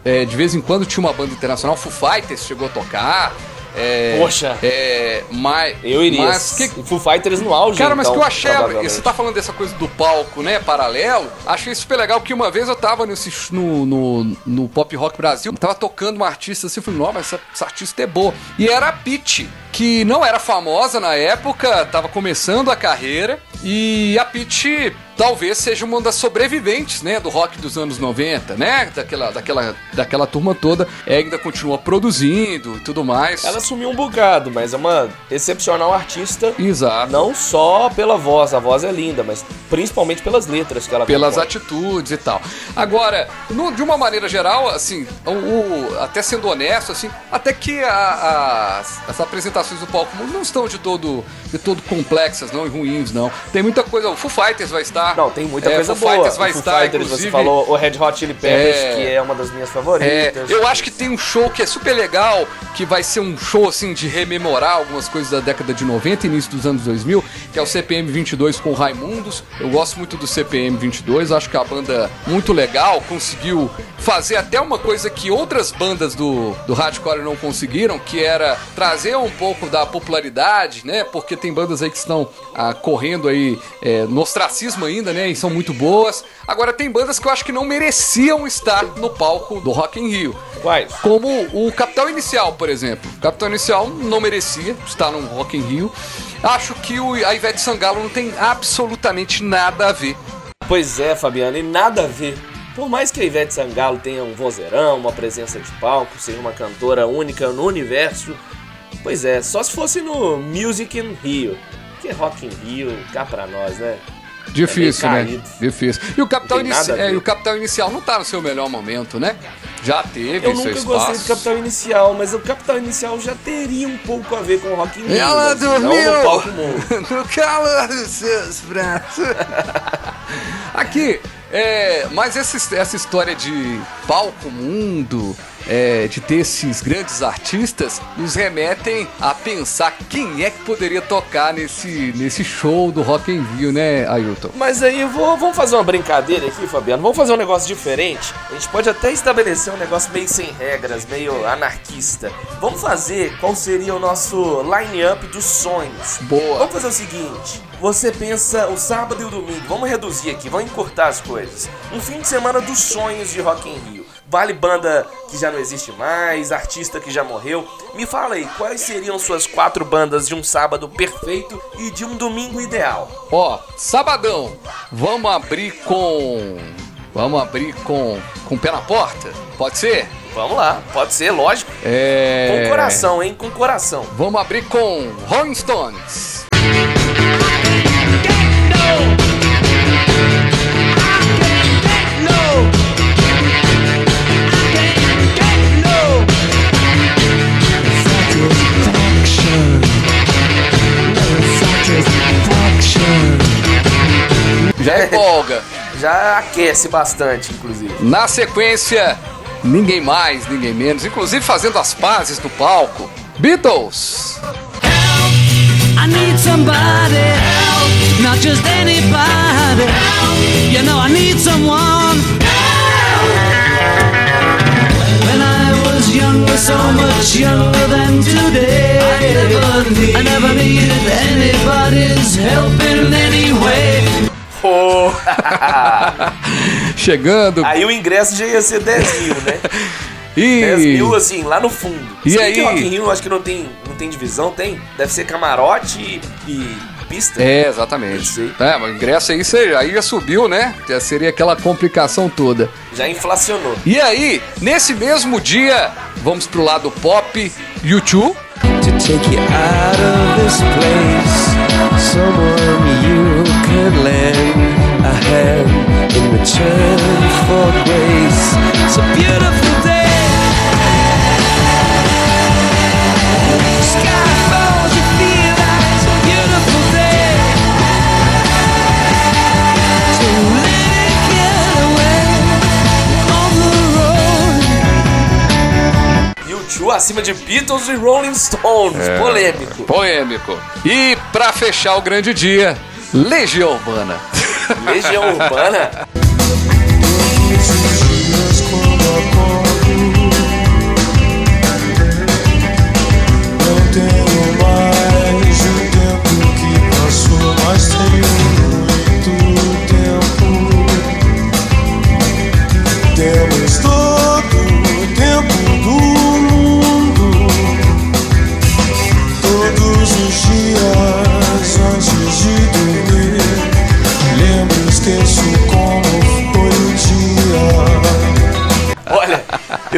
É, de vez em quando tinha uma banda internacional, Foo Fighters chegou a tocar. É, Poxa. É, mas, Eu iria. Mas que, Foo Fighters no auge, Cara, mas então, que eu achei. Você tá falando dessa coisa do palco, né? Paralelo. Achei super legal que uma vez eu tava nesse, no, no, no Pop Rock Brasil, tava tocando uma artista assim, eu falei, mas essa, essa artista é boa. E era a Pitty, que não era famosa na época, tava começando a carreira. E a Pitty talvez seja uma das sobreviventes, né, do rock dos anos 90, né? Daquela, daquela, daquela turma toda. É, ainda continua produzindo e tudo mais. Ela sumiu um bocado, mas é uma excepcional artista. Exato. Não só pela voz, a voz é linda, mas principalmente pelas letras que ela pelas compõe. atitudes e tal. Agora, no- de uma maneira geral, assim, o, o- até sendo honesto, assim, até que a- as, as apresentações do palco não estão de todo, de todo complexas, não, e ruins, não. Tem muita coisa. O Foo Fighters vai estar. Não, tem muita é, coisa Foo boa. Fighters vai O Foo estar, Fighters, inclusive. você falou o Red Hot Chili Peppers, É. que é uma das minhas É, favoritas. eu acho que tem um show que é super legal, que vai ser um show assim de rememorar algumas coisas da década de 90 e início dos anos 2000, que é o CPM 22 com o Raimundos. Eu gosto muito do CPM 22, acho que é uma banda muito legal, conseguiu fazer até uma coisa que outras bandas do, do hardcore não conseguiram, que era trazer um pouco da popularidade, né? Porque tem bandas aí que estão ah, correndo aí é, no ostracismo ainda, né? E são muito boas. Agora tem bandas que eu acho que não mereciam estar no palco do Rock in Rio. Quais? Como o Capital Inicial, por exemplo. O Capital Inicial não merecia estar no Rock in Rio. Acho que o, a Ivete Sangalo não tem absolutamente nada a ver. Pois é, Fabiano, e nada a ver. Por mais que a Ivete Sangalo tenha um vozeirão, uma presença de palco, seja uma cantora única no universo, pois é, só se fosse no Music in Rio. Que Rock in Rio, cá pra nós, né? Difícil, É né? Difícil. E o Capital, Inici- é, o Capital Inicial não tá no seu melhor momento, né? Já teve Eu nunca gostei do Capital Inicial, mas o Capital Inicial já teria um pouco a ver com o Rock in Rio. Ela mas dormiu no palco mundo. (laughs) no calor dos seus braços. (laughs) Aqui, é, mas essa, essa história de palco mundo, é, de ter esses grandes artistas nos remetem a pensar quem é que poderia tocar nesse, nesse show do Rock in Rio, né, Ailton? Mas aí eu vou, vamos fazer uma brincadeira aqui, Fabiano. Vamos fazer um negócio diferente. A gente pode até estabelecer um negócio meio sem regras, meio anarquista. Vamos fazer qual seria o nosso line-up dos sonhos. Boa. Vamos fazer o seguinte: você pensa o sábado e o domingo. Vamos reduzir aqui, vamos encurtar as coisas. Um fim de semana dos sonhos de Rock in Rio. Vale banda que já não existe mais, artista que já morreu. Me fala aí, quais seriam suas quatro bandas de um sábado perfeito e de um domingo ideal? Ó, sabadão, vamos abrir com. Vamos abrir com. com o pé na porta? Pode ser? Vamos lá, pode ser, lógico. É. Com coração, hein? Com coração. Vamos abrir com Rolling Stones. Já (laughs) empolga. Já aquece bastante, inclusive. Na sequência, ninguém mais, ninguém menos, inclusive fazendo as pazes no palco. Beatles. I need somebody help, not just anybody help. You know I need someone help. When I was younger, so much younger than today, I never, needed anybody's help in any way. Oh. (laughs) Chegando. Aí o ingresso já ia ser 10 mil, né? (laughs) E 10 mil, assim, lá no fundo. E Se bem aí? que Rock in Rio, acho que não tem, não tem divisão, tem? Deve ser camarote e, e pista. É, exatamente. Sei. É, mas o ingresso aí, você- aí já subiu, né? Já seria aquela complicação toda. Já inflacionou. E aí, nesse mesmo dia, vamos pro lado pop, YouTube. to take you out of this place. Someone you could lend a hand in return for grace. It's a beautiful day. Sky falls, you feel like it's a beautiful day. So let it get away on the road. E o acima de Beatles e Rolling Stones. É. Polêmico. Polêmico. E pra fechar o grande dia, Legião Urbana. Legião Urbana. (laughs)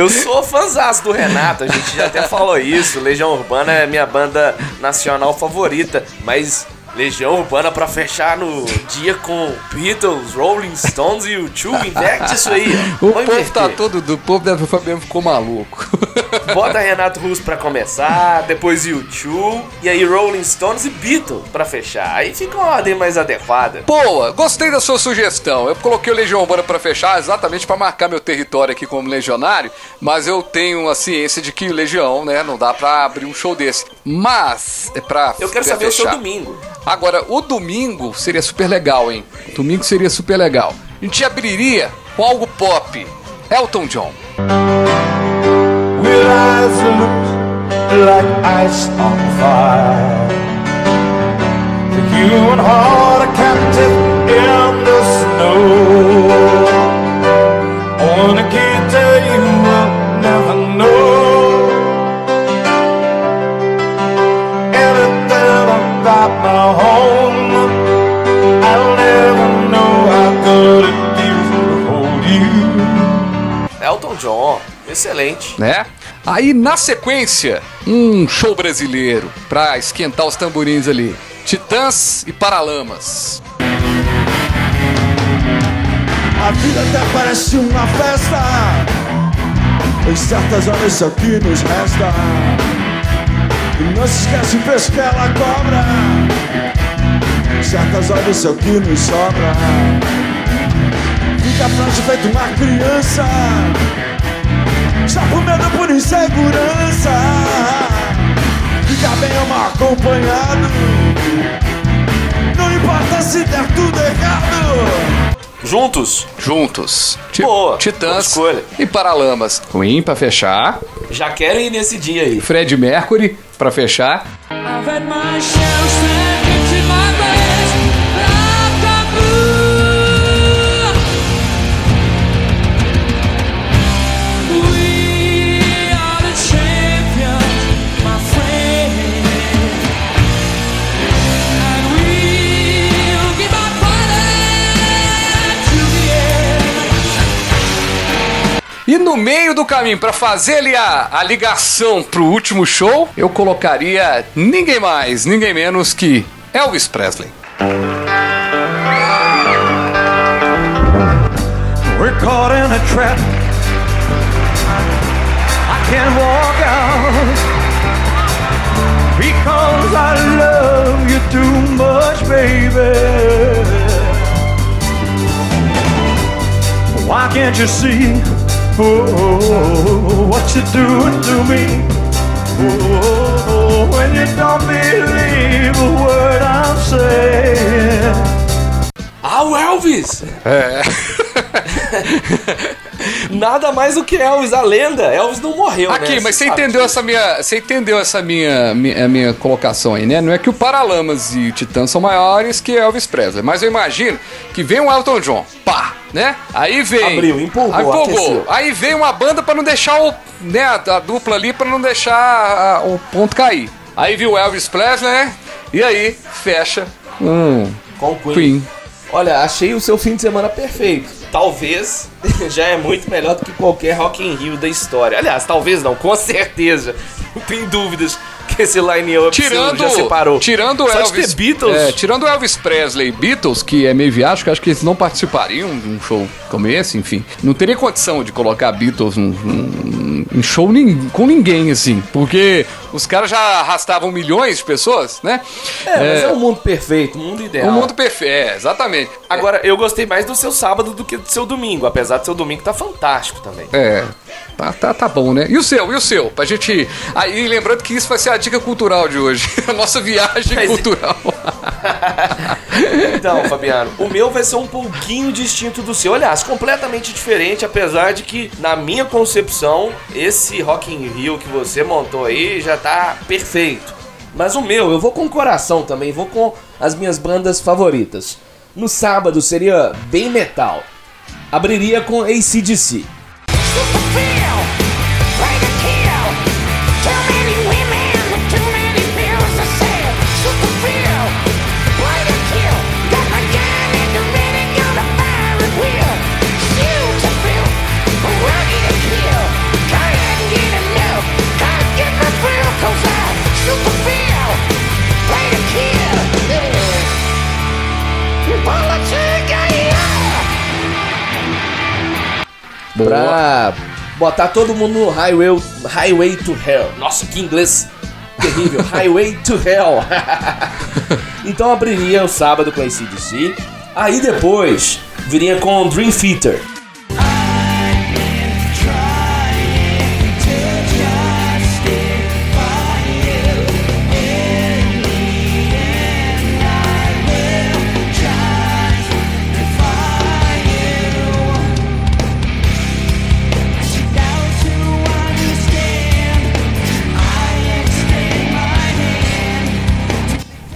eu sou fãzaço do Renato, a gente já até falou isso. Legião Urbana é minha banda nacional favorita, mas Legião Urbana pra fechar no dia com Beatles, Rolling Stones e o Chu, inverte isso aí. (laughs) O Vamos povo inverter. tá todo, do povo da Fabiano ficou maluco. (laughs) Bota Renato Russo pra começar, depois U2, e aí Rolling Stones e Beatles pra fechar. Aí fica uma ordem mais adequada. Boa, gostei da sua sugestão. Eu coloquei o Legião Urbana pra fechar exatamente pra marcar meu território aqui como legionário, mas eu tenho a ciência de que o Legião, né, não dá pra abrir um show desse. Mas é pra Eu quero pra saber o seu fechar. domingo. Agora, o domingo seria super legal, hein? Domingo seria super legal. A gente abriria com algo pop. Elton John. Will eyes look like ice on fire? The human heart a captive in the snow. John, excelente. né? Aí na sequência, um show brasileiro pra esquentar os tamborins ali. Titãs e Paralamas. A vida até parece uma festa Em certas horas isso aqui nos resta E não se esquece o preço que ela cobra Em certas horas isso aqui nos sobra Fica frágil feito uma criança Já por medo por insegurança Ficar bem ou mal acompanhado Não importa se der tudo errado Juntos? Juntos. Ti- Boa, boa Titãs escolha. e Paralamas. Queen pra fechar. Já quero ir nesse dia aí. Fred Mercury pra fechar. I've had my E no meio do caminho, pra fazer ali a, a ligação pro último show, eu colocaria ninguém mais, ninguém menos que Elvis Presley. We're caught in a trap. I can't walk out because I love you too much, baby. Why can't you see oh, what you're doing to me? Oh, when you don't believe a word I'm saying. Ah, Elvis! (laughs) É. (laughs) Nada mais do que Elvis, a lenda. Elvis não morreu, Aqui, né? mas você entendeu essa minha. Você entendeu essa minha, minha, minha colocação aí, né? Não é que o Paralamas e o Titã são maiores que Elvis Presley, mas eu imagino que vem um Elton John, pá, né? Aí vem. Abriu, empolgou, aí, aqueceu. Aí vem uma banda pra não deixar o. né, a, a dupla ali pra não deixar a- o ponto cair. Aí viu o Elvis Presley, né? E aí fecha um Com o Queen. Queen. Olha, achei o seu fim de semana perfeito. Talvez (laughs) já é muito melhor do que qualquer Rock in Rio da história. Aliás, talvez não, com certeza. (laughs) Não tem dúvidas que esse line-up Tirando, já separou. tirando o Só de Elvis, Beatles. é, tirando Elvis Presley e Beatles, que é meio viático, acho que eles não participariam de um show como esse, enfim. Não teria condição de colocar Beatles num, num- em show nin- com ninguém, assim, porque os caras já arrastavam milhões de pessoas, né? É, mas é um mundo perfeito, um mundo ideal. o mundo perfeito, é, exatamente. Agora, eu gostei mais do seu sábado do que do seu domingo, apesar do seu domingo tá fantástico também. É, tá, tá, tá bom, né? E o seu, e o seu? Pra gente. Aí, lembrando que isso vai ser a dica cultural de hoje. (laughs) A nossa viagem Mas- cultural. (laughs) Então, Fabiano, o meu vai ser um pouquinho distinto do seu. Aliás, completamente diferente, apesar de que, na minha concepção, esse Rock in Rio que você montou aí já tá perfeito. Mas o meu, eu vou com o coração também, vou com as minhas bandas favoritas. No sábado seria bem metal. Abriria com ACDC. Pra botar todo mundo no highway, highway to Hell. Nossa, que inglês terrível. (laughs) highway to Hell. (laughs) então abriria o sábado com ACDC. Aí depois viria com Dream Theater.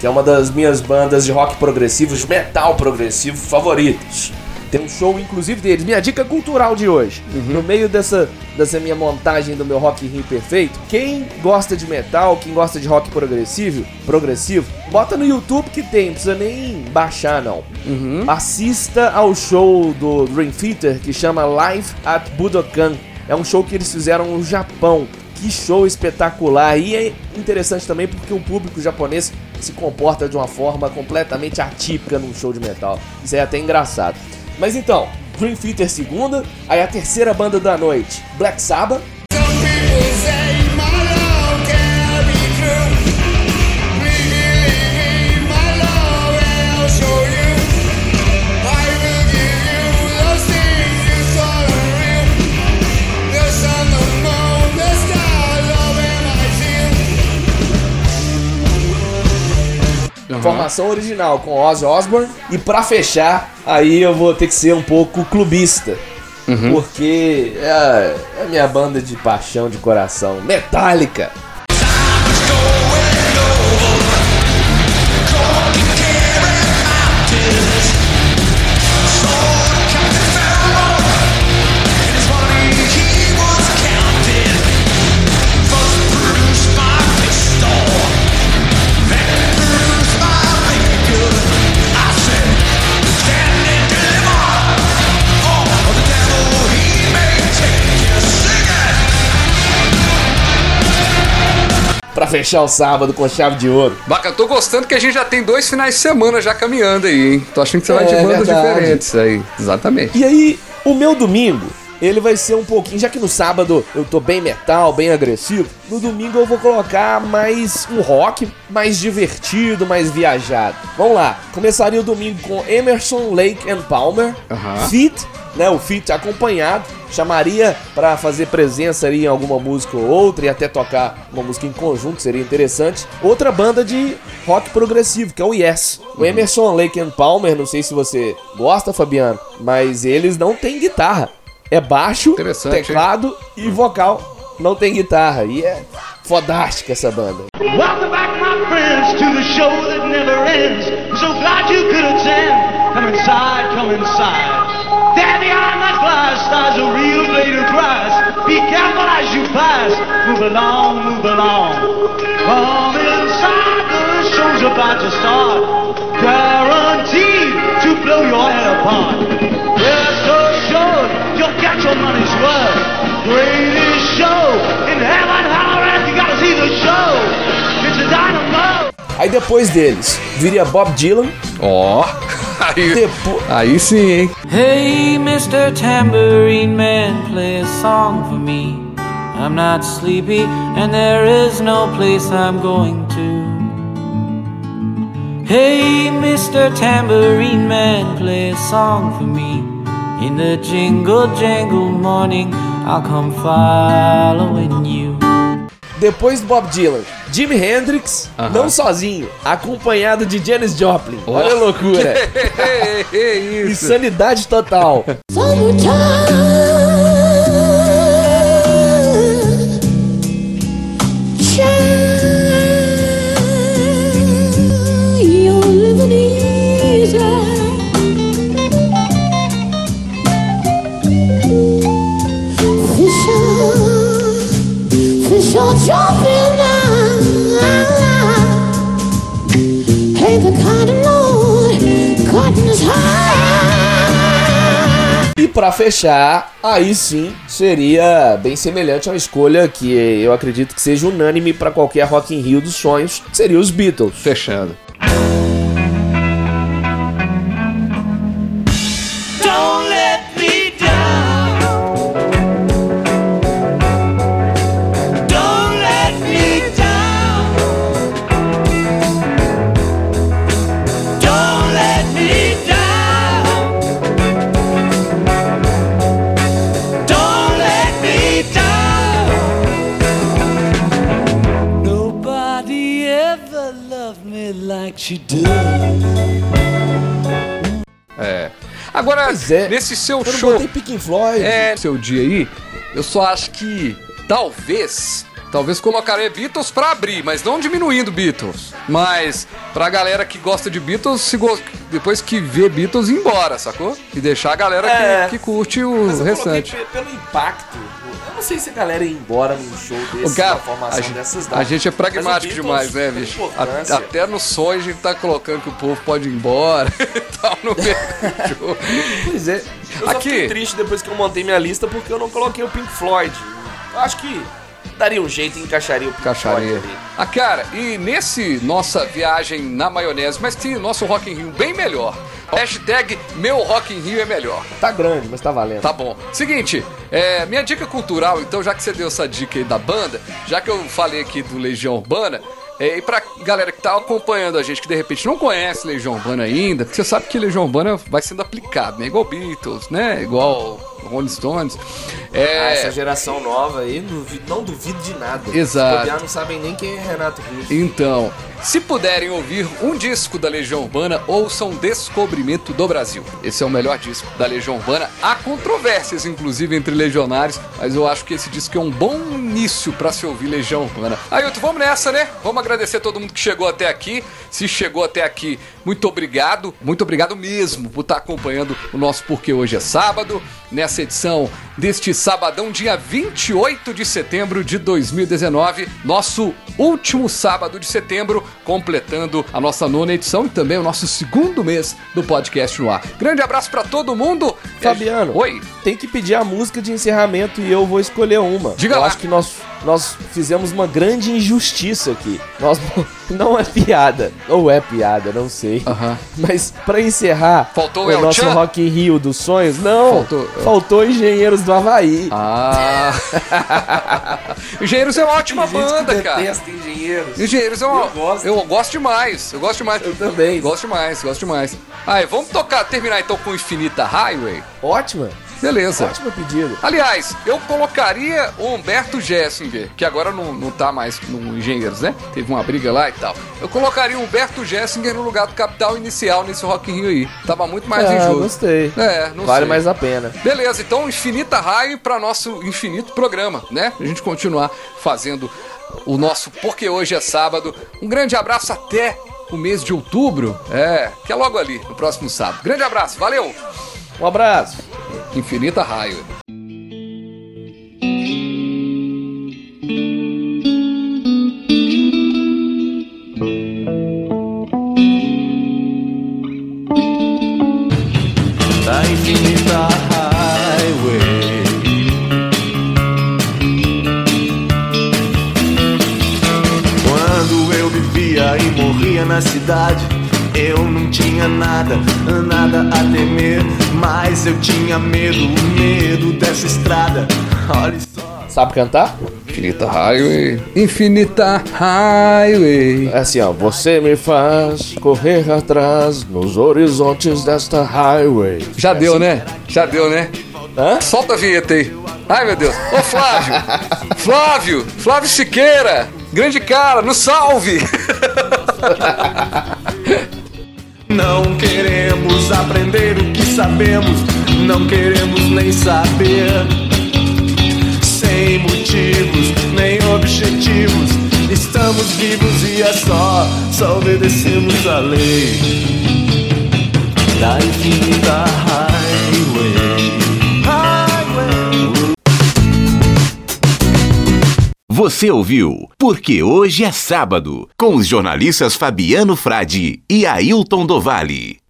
Que é uma das minhas bandas de rock progressivo, de metal progressivo favoritos. Tem um show, inclusive, deles. Minha dica cultural de hoje. No meio dessa, dessa minha montagem do meu Rock Rio perfeito, quem gosta de metal, quem gosta de rock progressivo, progressivo, bota no YouTube que tem, não precisa nem baixar, não. Assista ao show do Dream Theater, que chama Live at Budokan. É um show que eles fizeram no Japão. Que show espetacular! E é interessante também porque o público japonês se comporta de uma forma completamente atípica num show de metal. Isso é até engraçado. Mas então, Dream Theater segunda, aí a terceira banda da noite, Black Sabbath. Formação original com Ozzy Osbourne. E pra fechar, aí eu vou ter que ser um pouco clubista. Porque é a, é a minha banda de paixão, de coração. Metallica. Pra fechar o sábado com chave de ouro. Bacana, tô gostando que a gente já tem dois finais de semana já caminhando aí, hein? Tô achando que você vai de É, bandas verdade. diferentes aí. Exatamente. E aí, o meu domingo, ele vai ser um pouquinho. Já que no sábado eu tô bem metal, bem agressivo, no domingo eu vou colocar mais um rock mais divertido, mais viajado. Vamos lá, começaria o domingo com Emerson, Lake and Palmer, Aham. Feat, né? O Feat acompanhado. Chamaria pra fazer presença ali em alguma música ou outra e até tocar uma música em conjunto, seria interessante. Outra banda de rock progressivo, que é o Yes. O Emerson, Lake and Palmer, não sei se você gosta, Fabiano, mas eles não têm guitarra. É baixo, teclado e vocal. Não tem guitarra. E é fodástica essa banda. Welcome back, my friends, to the show that never ends. I'm so glad you could attend. Come inside, come inside. Behind that glass lies a real blade of grass. Be careful as you pass. Move along, move along. Come inside, the show's about to start. Guaranteed to blow your head apart. Rest assured, you'll get your money's worth. Greatest show in heaven, how earth, you gotta see the show. It's a dynamo. Aí depois deles, viria Bob Dylan. Ó, (laughs) aí, Depo- aí sim, hein? Hey, Mr. Tambourine Man, play a song for me. I'm not sleepy, and there is no place I'm going to. Hey, Mr. Tambourine Man, play a song for me. In the jingle jangle morning, I'll come following you. Depois do Bob Dylan, Jimi Hendrix, Aham. não sozinho, acompanhado de Janis Joplin. Olha a loucura. (laughs) É isso. Insanidade total. Fechar, aí sim seria bem semelhante a uma escolha que eu acredito que seja unânime pra qualquer Rock in Rio dos sonhos, seria os Beatles. Fechando. Pois é. nesse seu Eu show. botei Pink Floyd. É, seu dia aí, eu só acho que talvez, talvez colocaria Beatles pra abrir, mas não diminuindo Beatles. Mas pra galera que gosta de Beatles, se go- depois que vê Beatles, ir embora, sacou? E deixar a galera que- É. que, curte o Mas eu restante. pelo impacto. Sei se a galera ia embora num show desse, cara, uma formação a gente, dessas, não. a gente é pragmático Beatles demais, né, bicho? A- até no sonho a gente tá colocando que o povo pode ir embora (laughs) e tal no meio do show. Pois é. Eu só Aqui. fiquei triste depois que eu montei minha lista porque eu não coloquei o Pink Floyd. Eu acho que daria um jeito e encaixaria o Pink Caixaria. Floyd ali. Ah, cara, e nesse nossa viagem na maionese, mas tem o nosso Rock in Rio bem melhor. Hashtag meu Rock in Rio é melhor. Tá grande, mas tá valendo. Tá bom. Seguinte, é, minha dica cultural, então, já que você deu essa dica aí da banda, já que eu falei aqui do Legião Urbana, é, e pra galera que tá acompanhando a gente, que de repente não conhece Legião Urbana ainda, porque você sabe que Legião Urbana vai sendo aplicado, né? Igual Beatles, né? Igual Rolling Stones. Ah, É, essa geração nova aí, não duvi- não duvido de nada. Exato. Os bobear não sabem nem quem é Renato Russo. Então, se puderem ouvir um disco da Legião Urbana, ouçam Descobrimento do Brasil. Esse é o melhor disco da Legião Urbana. Há controvérsias, inclusive, entre legionários, mas eu acho que esse disco é um bom início pra se ouvir Legião Urbana. Ailton, vamos nessa, né? Vamos agradecer a todo mundo que chegou até aqui. Se chegou até aqui, muito obrigado. Muito obrigado mesmo por estar acompanhando o nosso Porque Hoje é Sábado, nessa edição deste sabadão, dia 28 de setembro de 2019, nosso último sábado de setembro, completando a nossa nona edição e também o nosso segundo mês do podcast no ar. Grande abraço pra todo mundo. Fabiano, Oi. tem que pedir a música de encerramento e eu vou escolher uma. Diga eu lá. acho que nós, nós fizemos uma grande injustiça aqui. Nós (laughs) não é piada, ou é piada, não sei. Mas pra encerrar Faltou o nosso Chan? Rock in Rio dos sonhos, não. Faltou- Faltou, Engenheiros do Havaí. Ah. (laughs) Engenheiros é uma ótima banda, cara. Engenheiros. Engenheiros é uma. Eu gosto. Eu gosto demais. Eu gosto demais. Eu também. Gosto demais, gosto demais. Aí, vamos tocar, terminar então com Infinita Highway. Ótima. Beleza. Ótimo pedido. Aliás, eu colocaria o Humberto Gessinger, que agora não, não tá mais no Engenheiros, né? Teve uma briga lá e tal. Eu colocaria o Humberto Gessinger no lugar do Capital Inicial nesse Rock in Rio aí. Tava muito mais Ah, injusto. gostei. É, não Vale sei. mais a pena. Beleza, então infinita raio para nosso infinito programa, né? A gente continuar fazendo o nosso Porque Hoje é Sábado. Um grande abraço até o mês de outubro, é, que é logo ali, no próximo sábado. Grande abraço, valeu! Um abraço. Infinita raio. da infinita highway. Quando eu vivia e morria na cidade, eu não tinha nada, nada a temer, mas eu tinha medo, medo dessa estrada. Olha só. Sabe cantar? Infinita Highway. Infinita Highway. É assim, ó. Você me faz correr atrás nos horizontes desta highway. Já deu, né? Já deu, né? Solta a vinheta aí. Ai, meu Deus. Ô, Flávio. (laughs) Flávio. Flávio Siqueira. Grande cara, nos salve. (laughs) Não queremos aprender o que sabemos, não queremos nem saber. Sem motivos, nem objetivos, estamos vivos e é só, só obedecemos a lei da infinita highway. Você ouviu Porque Hoje é Sábado, com os jornalistas Fabiano Frade e Ailton Dovale.